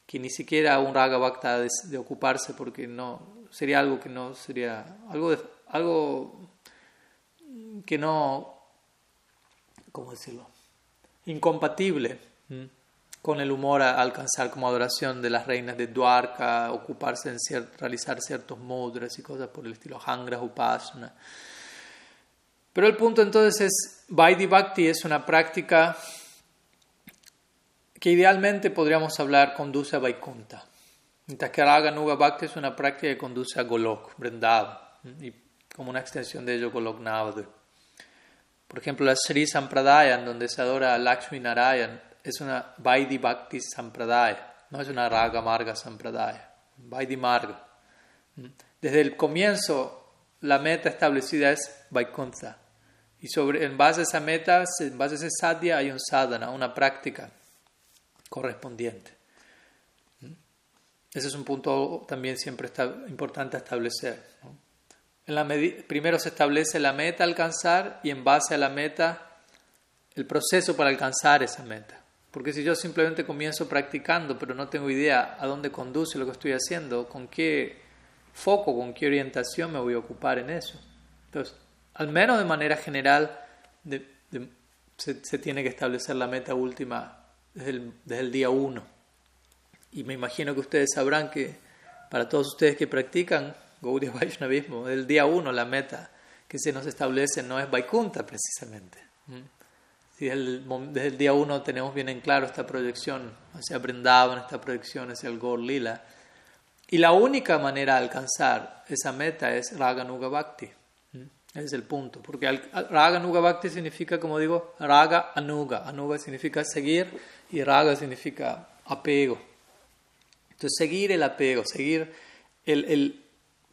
que ni siquiera un Raga Bhakta de, ocuparse porque no sería algo que no sería algo algo que no cómo decirlo incompatible con el humor a alcanzar como adoración de las reinas de Dwarka, ocuparse en realizar ciertos mudras y cosas por el estilo Hangra Upasana. Pero el punto entonces es, Vaidhi Bhakti es una práctica que idealmente podríamos hablar conduce a Vaikunta. Mientras que Raga Nuga Bhakti es una práctica que conduce a Golok, Vrindavan, y como una extensión de ello Golok Navadu. Por ejemplo, la Sri Sampradaya, donde se adora a Lakshmi Narayan, es una Vaidhi Bhakti Sampradaya, no es una Raga Marga Sampradaya, Vaidhi Marga. Desde el comienzo, la meta establecida es Vaikuntha. Y sobre, en base a esa meta, en base a ese sadhya, hay un sadhana, una práctica correspondiente. Ese es un punto también siempre está importante establecer. En la primero se establece la meta a alcanzar y en base a la meta el proceso para alcanzar esa meta. Porque si yo simplemente comienzo practicando, pero no tengo idea a dónde conduce lo que estoy haciendo, con qué foco, con qué orientación me voy a ocupar en eso. Entonces, al menos de manera general, se, tiene que establecer la meta última desde el, desde el día uno. Y me imagino que ustedes sabrán que para todos ustedes que practican Gaudiya Vaishnavismo, desde el día uno la meta que se nos establece no es Vaikunta precisamente. Si desde el día uno tenemos bien en claro esta proyección hacia Brindavan, esta proyección hacia el Gaur Lila. Y la única manera de alcanzar esa meta es Raga Nuga Bhakti. Ese es el punto. Porque Raga Nuga Bhakti significa, como digo, Raga Anuga. Anuga significa seguir y Raga significa apego. Entonces, seguir el apego, seguir el,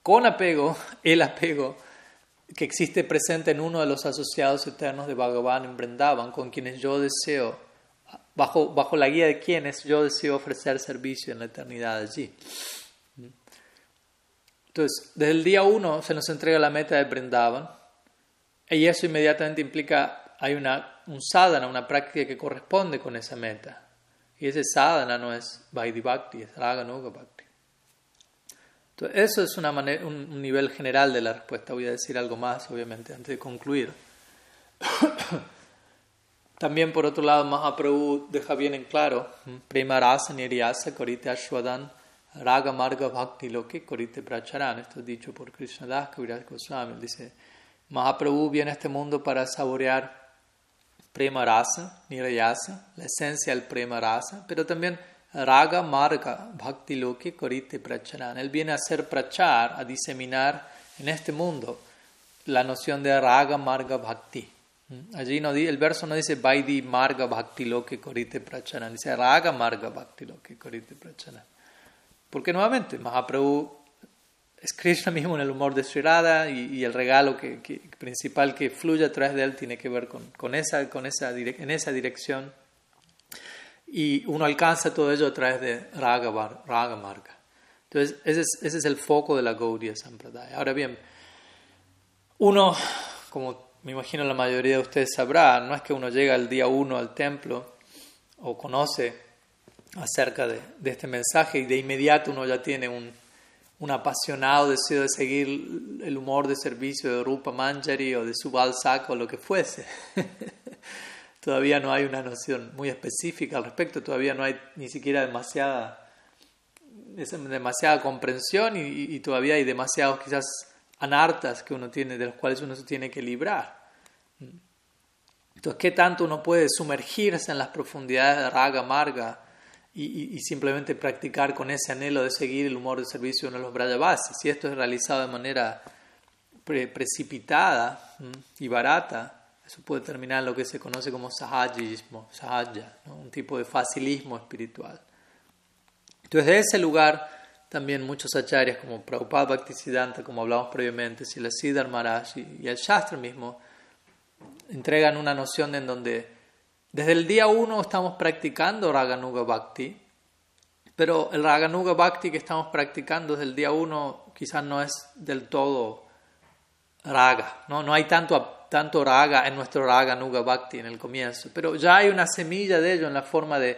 con apego, el apego que existe presente en uno de los asociados eternos de Bhagavan en Vrindavan, con quienes yo deseo, bajo, bajo la guía de quienes yo deseo ofrecer servicio en la eternidad allí. Entonces, desde el día uno se nos entrega la meta de Vrindavan, y eso inmediatamente implica, hay una, un sadhana, una práctica que corresponde con esa meta. Y ese sadhana no es Vaidhi Bhakti, es Raga Bhakti eso es una manera, un, nivel general de la respuesta. Voy a decir algo más, obviamente, antes de concluir. También, por otro lado, Mahaprabhu deja bien en claro, Prema Rasa Niryasa Korite Ashwadan Raga Marga Bhakti Loke Korite Pracharan. Esto es dicho por Krishnadas Kaviraj Goswami. Dice, Mahaprabhu viene a este mundo para saborear Prema Rasa, Niryasa, la esencia del Prema Rasa, pero también Raga Marga Bhakti Loki Korite Pracharan. Él viene a hacer prachar, a diseminar en este mundo la noción de Raga Marga Bhakti. ¿Mm? Allí no, el verso no dice Vaidhi Marga Bhakti Loki Korite Pracharan, dice Raga Marga Bhakti Loki Korite Pracharan. Porque nuevamente Mahaprabhu es Krishna mismo en el humor de Sri Radha y, el regalo que, principal que fluye a través de él tiene que ver con, con esa, con esa, en esa dirección y uno alcanza todo ello a través de Raga, raga Marga. Entonces, ese es, ese es, el foco de la Gaudiya Sampradaya. Ahora bien, uno, como me imagino la mayoría de ustedes sabrá, no es que uno llega el día uno al templo o conoce acerca de, de este mensaje y de inmediato uno ya tiene un, un, apasionado deseo de seguir el humor de servicio de Rupa Manjari o de Subal Saka o lo que fuese. todavía no hay una noción muy específica al respecto, todavía no hay ni siquiera demasiada demasiada comprensión y, todavía hay demasiados quizás anartas que uno tiene, de los cuales uno se tiene que librar. Entonces, ¿qué tanto uno puede sumergirse en las profundidades de raga, marga y, simplemente practicar con ese anhelo de seguir el humor de servicio de uno de los brayavasis? Si esto es realizado de manera precipitada y barata, eso puede terminar en lo que se conoce como sahajismo, sahaja, un tipo de facilismo espiritual. Entonces, de ese lugar, también muchos acharyas como Prabhupada Bhaktisiddhanta, como hablamos previamente, Siddhar Maharaj y, el Shastra mismo, entregan una noción en donde desde el día uno estamos practicando Raganuga Bhakti, pero el Raganuga Bhakti que estamos practicando desde el día uno quizás no es del todo raga, no, no hay tanto, tanto raga en nuestro Raganuga Bhakti en el comienzo, pero ya hay una semilla de ello en la forma de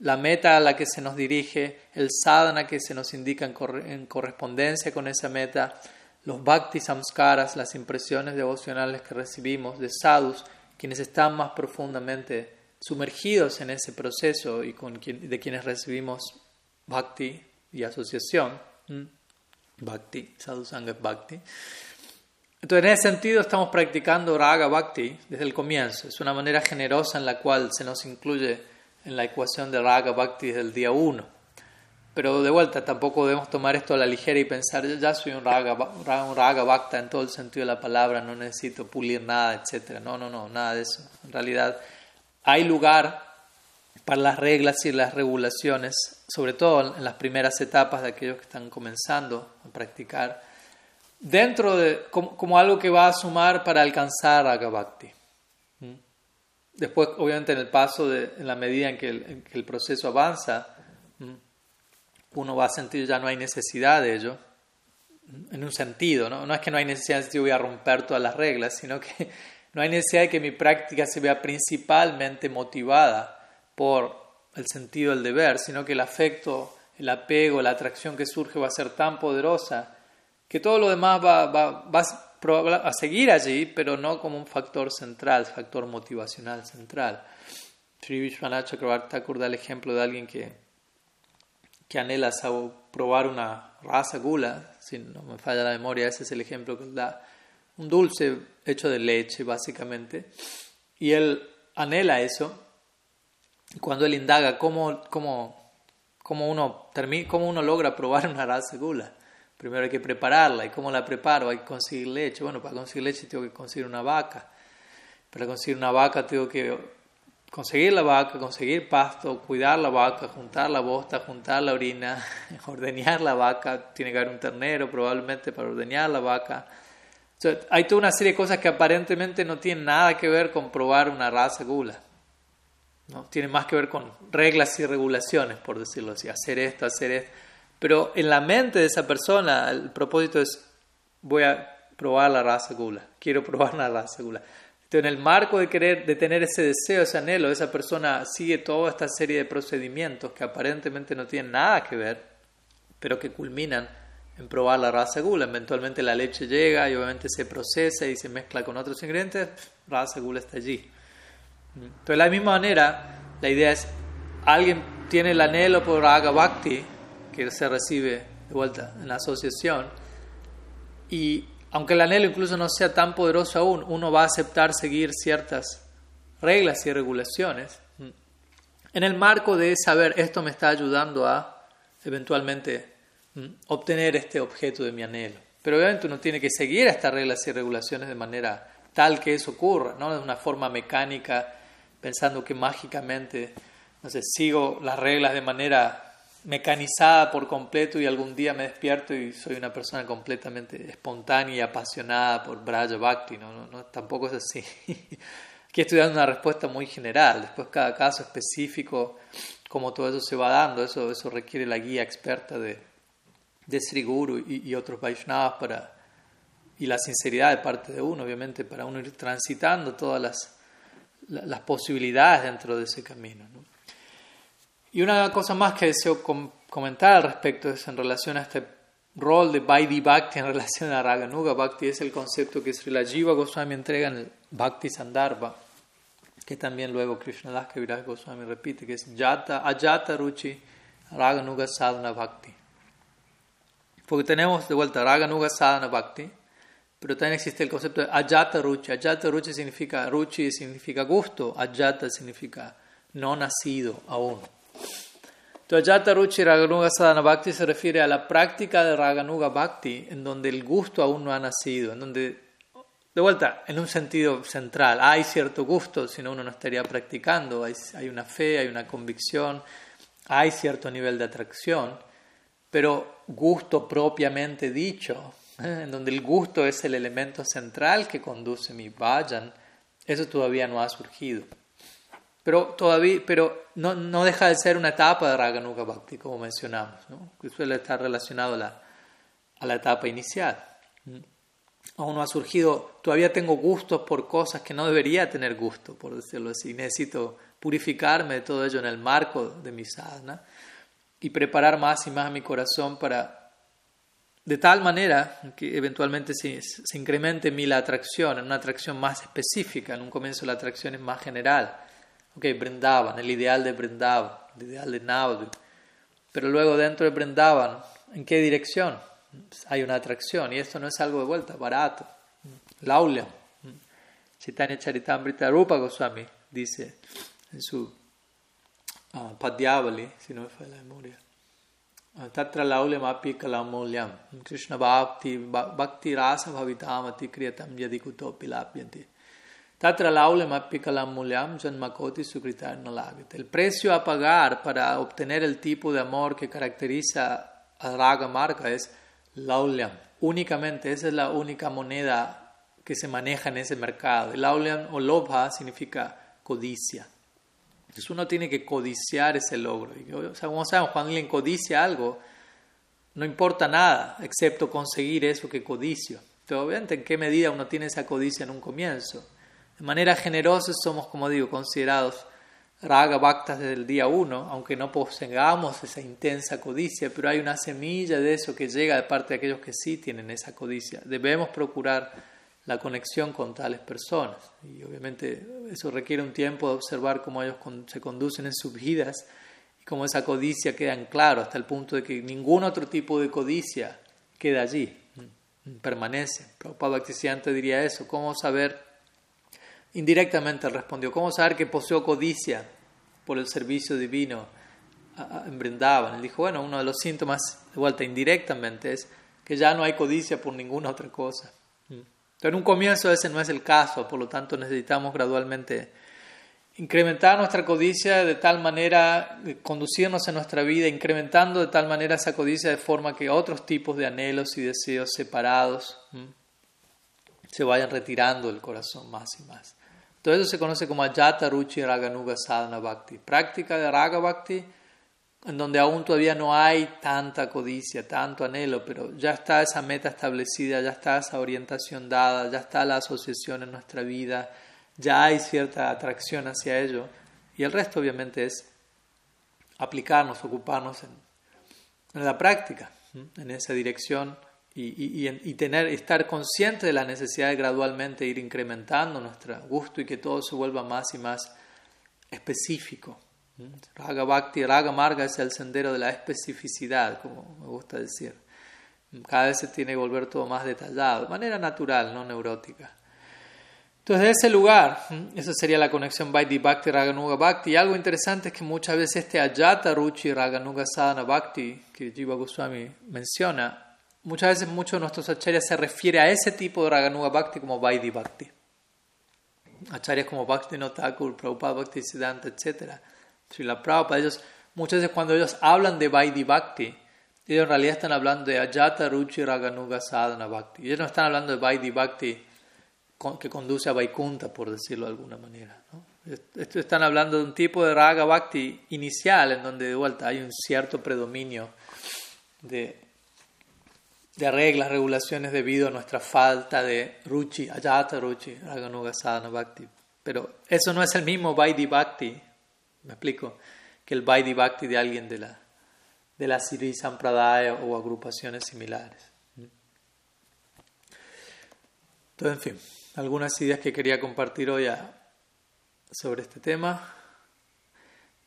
la meta a la que se nos dirige, el sadhana que se nos indica en, correspondencia con esa meta, los bhakti samskaras, las impresiones devocionales que recibimos de sadhus, quienes están más profundamente sumergidos en ese proceso y de quienes recibimos bhakti y asociación. Bhakti, sadhusanga bhakti. Entonces, en ese sentido, estamos practicando raga bhakti desde el comienzo. Es una manera generosa en la cual se nos incluye en la ecuación de Raga Bhakti desde el día uno. Pero de vuelta, tampoco debemos tomar esto a la ligera y pensar, ya soy un raga, un raga bhakta en todo el sentido de la palabra, no necesito pulir nada, etc. No, no, no, nada de eso. En realidad, hay lugar para las reglas y las regulaciones, sobre todo en las primeras etapas de aquellos que están comenzando a practicar, dentro de, como, como algo que va a sumar para alcanzar Raga Bhakti. Después, obviamente, en el paso, de, en la medida en que, el, proceso avanza, uno va a sentir ya no hay necesidad de ello, en un sentido, ¿no? No es que no hay necesidad de que voy a romper todas las reglas, sino que no hay necesidad de que mi práctica se vea principalmente motivada por el sentido del deber, sino que el afecto, el apego, la atracción que surge va a ser tan poderosa que todo lo demás va, va, va a seguir allí, pero no como un factor central, factor motivacional central. Sri Vishwanath Chakravarti da el ejemplo de alguien que, que anhela probar una raza gula, si no me falla la memoria, ese es el ejemplo que da. Un dulce hecho de leche, básicamente. Y él anhela eso. Y cuando él indaga cómo, cómo, cómo, uno, cómo uno logra probar una raza gula, Primero hay que prepararla. ¿Y cómo la preparo? Hay que conseguir leche. Bueno, para conseguir leche tengo que conseguir una vaca. Para conseguir una vaca tengo que conseguir la vaca, conseguir pasto, cuidar la vaca, juntar la bosta, juntar la orina, ordeñar la vaca. Tiene que haber un ternero probablemente para ordeñar la vaca. hay toda una serie de cosas que aparentemente no tienen nada que ver con probar una raza gula. ¿no? Tiene más que ver con reglas y regulaciones, por decirlo así. Hacer esto, hacer esto. Pero en la mente de esa persona, el propósito es, voy a probar la raza gula, quiero probar la raza gula. Entonces, en el marco de querer, de tener ese deseo, ese anhelo, esa persona sigue toda esta serie de procedimientos que aparentemente no tienen nada que ver, pero que culminan en probar la raza gula. Eventualmente la leche llega y obviamente se procesa y se mezcla con otros ingredientes, raza gula está allí. Entonces, de la misma manera, la idea es, alguien tiene el anhelo por Raga Bhakti, que se recibe de vuelta en la asociación. Y aunque el anhelo incluso no sea tan poderoso aún, uno va a aceptar seguir ciertas reglas y regulaciones en el marco de saber esto me está ayudando a eventualmente obtener este objeto de mi anhelo. Pero obviamente uno tiene que seguir estas reglas y regulaciones de manera tal que eso ocurra, no de una forma mecánica, pensando que mágicamente, no sé, sigo las reglas de manera mecanizada por completo y algún día me despierto y soy una persona completamente espontánea y apasionada por Braja Bhakti. No, no, tampoco es así. Aquí estoy dando una respuesta muy general. Después cada caso específico, cómo todo eso se va dando, eso, eso requiere la guía experta de, de Sri Guru y, otros Vaishnavas para, y la sinceridad de parte de uno, obviamente, para uno ir transitando todas las, las posibilidades dentro de ese camino. ¿no? Y una cosa más que deseo comentar al respecto es en relación a este rol de Vaidhi Bhakti en relación a Raganuga Bhakti, es el concepto que Srila Jiva Goswami entrega en el Bhakti Sandarbha, que también luego Krishnadas Kaviraj Goswami repite, que es Jata, Ajata Ruchi Raganuga Sadhana Bhakti. Porque tenemos de vuelta Raga Nuga Sadhana Bhakti, pero también existe el concepto de Ajata Ruchi. Ajata Ruchi significa, Ruchi significa gusto, Ajata significa no nacido aún. Entonces, Ajata Ruchi Raganuga Sadhana Bhakti se refiere a la práctica de Raganuga Bhakti, en donde el gusto aún no ha nacido, en donde, de vuelta, en un sentido central, hay cierto gusto, si no uno no estaría practicando, hay, hay una fe, hay una convicción, hay cierto nivel de atracción, pero gusto propiamente dicho, ¿eh? en donde el gusto es el elemento central que conduce mi vayan, eso todavía no ha surgido. Pero todavía, pero no, no deja de ser una etapa de Raganuga Bhakti, como mencionamos, ¿no? que suele estar relacionado a la, a la etapa inicial. Aún no ha surgido, todavía tengo gustos por cosas que no debería tener gusto, por decirlo así. Necesito purificarme de todo ello en el marco de mi sadhana y preparar más y más mi corazón para, de tal manera que eventualmente se, se incremente en mí la atracción, en una atracción más específica. En un comienzo la atracción es más general. Ok, Brindavan, el ideal de Brindavan, el ideal de Navadvip. Pero luego dentro de Brindavan, ¿en qué dirección? Hay una atracción y esto no es algo de vuelta, barato. Laulyam. Chaitanya Charitamrita Rupa Goswami dice en su uh, Padyavali, si no me falla la memoria. Tatra laulyam api kalamulyam. Krishna bhakti, bhakti rasa bhavitamati kriyatam yadi. Tatra kalamulyam janmakoti sukritar nalagate. El precio a pagar para obtener el tipo de amor que caracteriza a Raga Marga es laulyam. Únicamente, esa es la única moneda que se maneja en ese mercado. El laulyam o lobha significa codicia. Entonces uno tiene que codiciar ese logro. O sea, como saben, cuando alguien codicia algo, no importa nada excepto conseguir eso que codicio. Pero obviamente en qué medida uno tiene esa codicia en un comienzo. De manera generosa somos, como digo, considerados raga bhaktas desde el día uno, aunque no posegamos esa intensa codicia, pero hay una semilla de eso que llega de parte de aquellos que sí tienen esa codicia. Debemos procurar la conexión con tales personas. Y obviamente eso requiere un tiempo de observar cómo ellos se conducen en sus vidas y cómo esa codicia queda en claro hasta el punto de que ningún otro tipo de codicia queda allí, permanece. Prabhupada Bhaktisiddhanta diría eso, ¿cómo saber? Indirectamente respondió, ¿cómo saber que poseo codicia por el servicio divino en Brindavan? Él dijo, bueno, uno de los síntomas, de vuelta indirectamente, es que ya no hay codicia por ninguna otra cosa. Pero en un comienzo ese no es el caso, por lo tanto necesitamos gradualmente incrementar nuestra codicia de tal manera, conducirnos en nuestra vida, incrementando de tal manera esa codicia de forma que otros tipos de anhelos y deseos separados se vayan retirando del corazón más y más. Todo eso se conoce como Ajata Ruchi Raganuga Sadhana Bhakti, práctica de Raga Bhakti en donde aún todavía no hay tanta codicia, tanto anhelo, pero ya está esa meta establecida, ya está esa orientación dada, ya está la asociación en nuestra vida, ya hay cierta atracción hacia ello. Y el resto obviamente es aplicarnos, ocuparnos en, la práctica, en esa dirección y, y, tener, estar consciente de la necesidad de gradualmente ir incrementando nuestro gusto y que todo se vuelva más y más específico. Raga Bhakti, Raga Marga es el sendero de la especificidad, como me gusta decir. Cada vez se tiene que volver todo más detallado, de manera natural, no neurótica. Entonces, de ese lugar, esa sería la conexión Vaidhi Bhakti, Raganuga Bhakti. Y algo interesante es que muchas veces este Ajata Ruchi, Raganuga Sadhana Bhakti, que Jiva Goswami menciona, muchas veces muchos de nuestros acharyas se refiere a ese tipo de Raganuga Bhakti como Vaidhi Bhakti. Acharyas como Bhakti Notakur, Prabhupada Bhakti Siddhanta, etc la Prabhupada, ellos, muchas veces cuando ellos hablan de Vaidhi Bhakti, ellos en realidad están hablando de Ajata Ruchi Raganuga Sadhana Bhakti. Ellos no están hablando de Vaidhi Bhakti que conduce a Vaikunta, por decirlo de alguna manera. ¿no? están hablando de un tipo de Raga Bhakti inicial, en donde de vuelta hay un cierto predominio de, de reglas, regulaciones debido a nuestra falta de Ruchi, Ajata Ruchi Raganuga Sadhana Bhakti. Pero eso no es el mismo Vaidhi Bhakti me explico, que el Vaidhi Bhakti de alguien de la, de la Siri Sampradaya o agrupaciones similares. Entonces, en fin, algunas ideas que quería compartir hoy sobre este tema.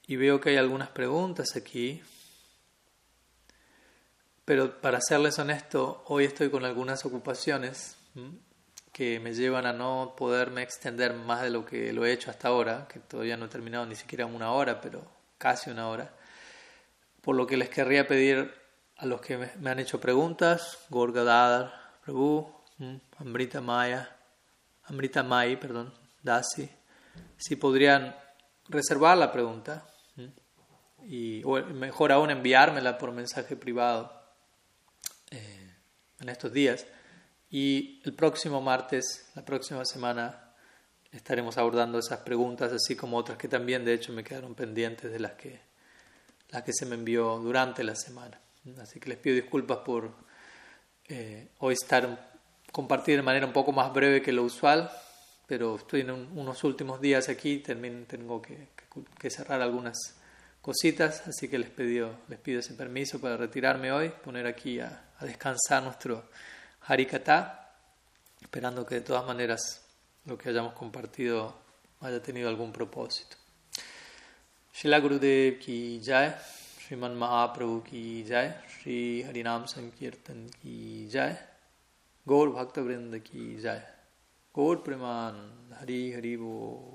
Y veo que hay algunas preguntas aquí. Pero para serles honesto, hoy estoy con algunas ocupaciones que me llevan a no poderme extender más de lo que lo he hecho hasta ahora, que todavía no he terminado ni siquiera una hora, pero casi una hora. Por lo que les querría pedir a los que me, han hecho preguntas, Gorgadadar, Prabhu, Amrita Maya, Amrita Mai, perdón, Dasi, si podrían reservar la pregunta y o mejor aún enviármela por mensaje privado eh, en estos días. Y el próximo martes, la próxima semana, estaremos abordando esas preguntas, así como otras que también, de hecho, me quedaron pendientes de las que, las que se me envió durante la semana. Así que les pido disculpas por eh, hoy estar compartir de manera un poco más breve que lo usual, pero estoy en unos últimos días aquí, también tengo que, cerrar algunas cositas, así que les pido, les pido ese permiso para retirarme hoy, poner aquí a, a descansar nuestro Harikata, esperando que de todas maneras lo que hayamos compartido haya tenido algún propósito. Shila Gurudev ki jai, Sriman Mahaprabhu ki jai, Sri Harinam Sankirtan ki jai, Gaur Bhakta Vrinda ki jai, Gaur Preman Hari Hari Bo.